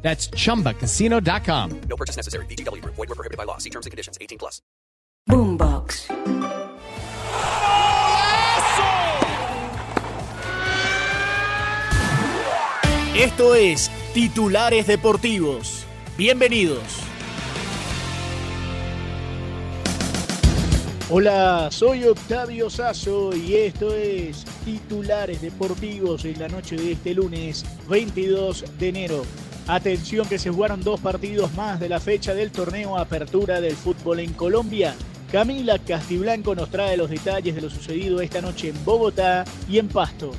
That's chumbacasino.com. No purchase necessary. BGW. Void were prohibited by law. See terms and conditions. 18 plus. Boombox. Esto es Titulares Deportivos. Bienvenidos. Hola, soy Octavio Sazo y esto es Titulares Deportivos en la noche de este lunes 22 de enero. Atención que se jugaron dos partidos más de la fecha del torneo Apertura del Fútbol en Colombia. Camila Castiblanco nos trae los detalles de lo sucedido esta noche en Bogotá y en Pasto.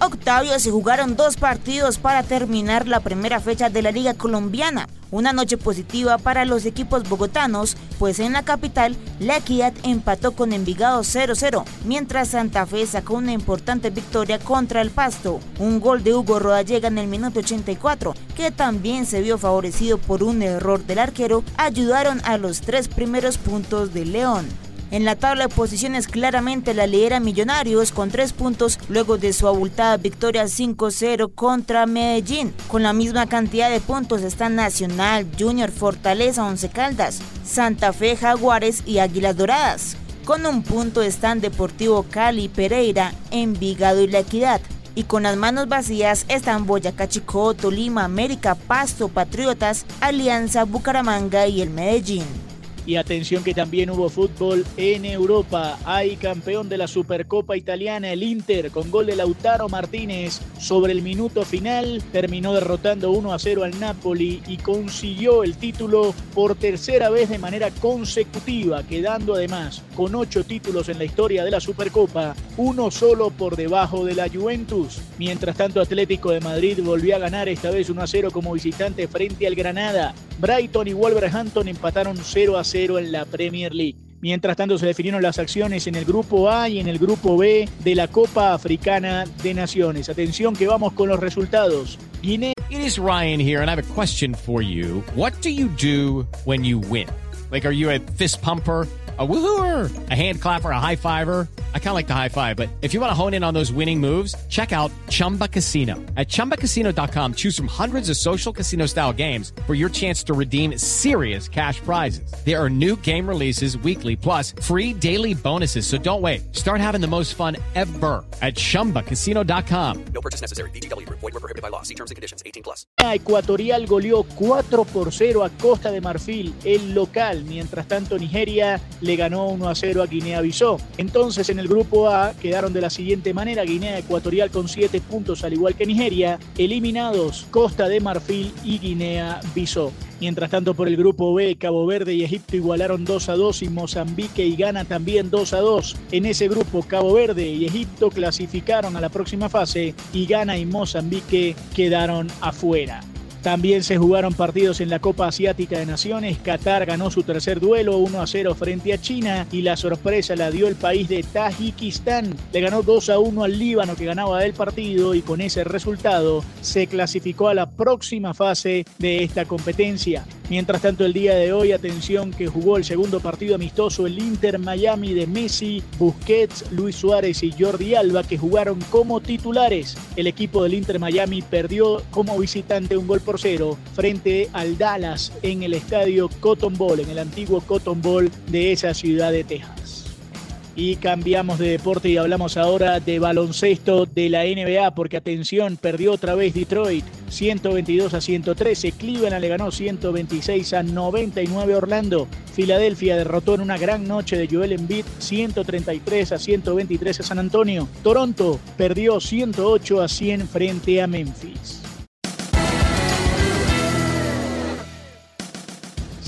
Octavio se jugaron dos partidos para terminar la primera fecha de la Liga Colombiana. Una noche positiva para los equipos bogotanos, pues en la capital la Equidad empató con Envigado 0-0, mientras Santa Fe sacó una importante victoria contra el Pasto. Un gol de Hugo Rodallega en el minuto 84, que también se vio favorecido por un error del arquero, ayudaron a los tres primeros puntos del León. En la tabla de posiciones claramente la lidera Millonarios con tres puntos luego de su abultada victoria 5-0 contra Medellín. Con la misma cantidad de puntos están Nacional, Junior, Fortaleza, Once Caldas, Santa Fe, Jaguares y Águilas Doradas. Con un punto están Deportivo Cali, Pereira, Envigado y La Equidad. Y con las manos vacías están Boyacá Chicó, Tolima, América, Pasto, Patriotas, Alianza, Bucaramanga y el Medellín. Y atención que también hubo fútbol en Europa. Hay campeón de la Supercopa Italiana, el Inter, con gol de Lautaro Martínez. Sobre el minuto final terminó derrotando 1 a 0 al Napoli y consiguió el título por tercera vez de manera consecutiva, quedando además con ocho títulos en la historia de la Supercopa, uno solo por debajo de la Juventus. Mientras tanto, Atlético de Madrid volvió a ganar esta vez 1 a 0 como visitante frente al Granada. Brighton y Wolverhampton empataron 0 a 0 en la Premier League. Mientras tanto se definieron las acciones en el grupo A y en el grupo B de la Copa Africana de Naciones. Atención que vamos con los resultados. Guinea It is Ryan here, and I have a question for you. What do you do when you win? Like, are you a fist pumper? A woohooer, a hand clapper, a high fiver. I kind of like the high five, but if you want to hone in on those winning moves, check out Chumba Casino. At chumbacasino.com, choose from hundreds of social casino style games for your chance to redeem serious cash prizes. There are new game releases weekly, plus free daily bonuses. So don't wait. Start having the most fun ever at chumbacasino.com. No purchase necessary. BGW. Void were prohibited by law. See terms and conditions. 18 plus. Ecuatorial goleó 4 por 0 a Costa de Marfil, el local. Mientras tanto, Nigeria le ganó 1 a 0 a Guinea-Bissau. Entonces, en el grupo A quedaron de la siguiente manera: Guinea Ecuatorial con 7 puntos, al igual que Nigeria. Eliminados Costa de Marfil y Guinea-Bissau. Mientras tanto, por el grupo B, Cabo Verde y Egipto igualaron 2 a 2 y Mozambique y Ghana también 2 a 2. En ese grupo, Cabo Verde y Egipto clasificaron a la próxima fase y Ghana y Mozambique quedaron afuera. También se jugaron partidos en la Copa Asiática de Naciones. Qatar ganó su tercer duelo 1 a 0 frente a China y la sorpresa la dio el país de Tajikistán. Le ganó 2 a 1 al Líbano que ganaba el partido y con ese resultado se clasificó a la próxima fase de esta competencia. Mientras tanto, el día de hoy, atención que jugó el segundo partido amistoso el Inter Miami de Messi, Busquets, Luis Suárez y Jordi Alba que jugaron como titulares. El equipo del Inter Miami perdió como visitante un gol por cero frente al Dallas en el estadio Cotton Bowl, en el antiguo Cotton Bowl de esa ciudad de Texas. Y cambiamos de deporte y hablamos ahora de baloncesto de la NBA, porque atención, perdió otra vez Detroit 122 a 113. Cleveland le ganó 126 a 99 Orlando. Filadelfia derrotó en una gran noche de Joel Embiid 133 a 123 a San Antonio. Toronto perdió 108 a 100 frente a Memphis.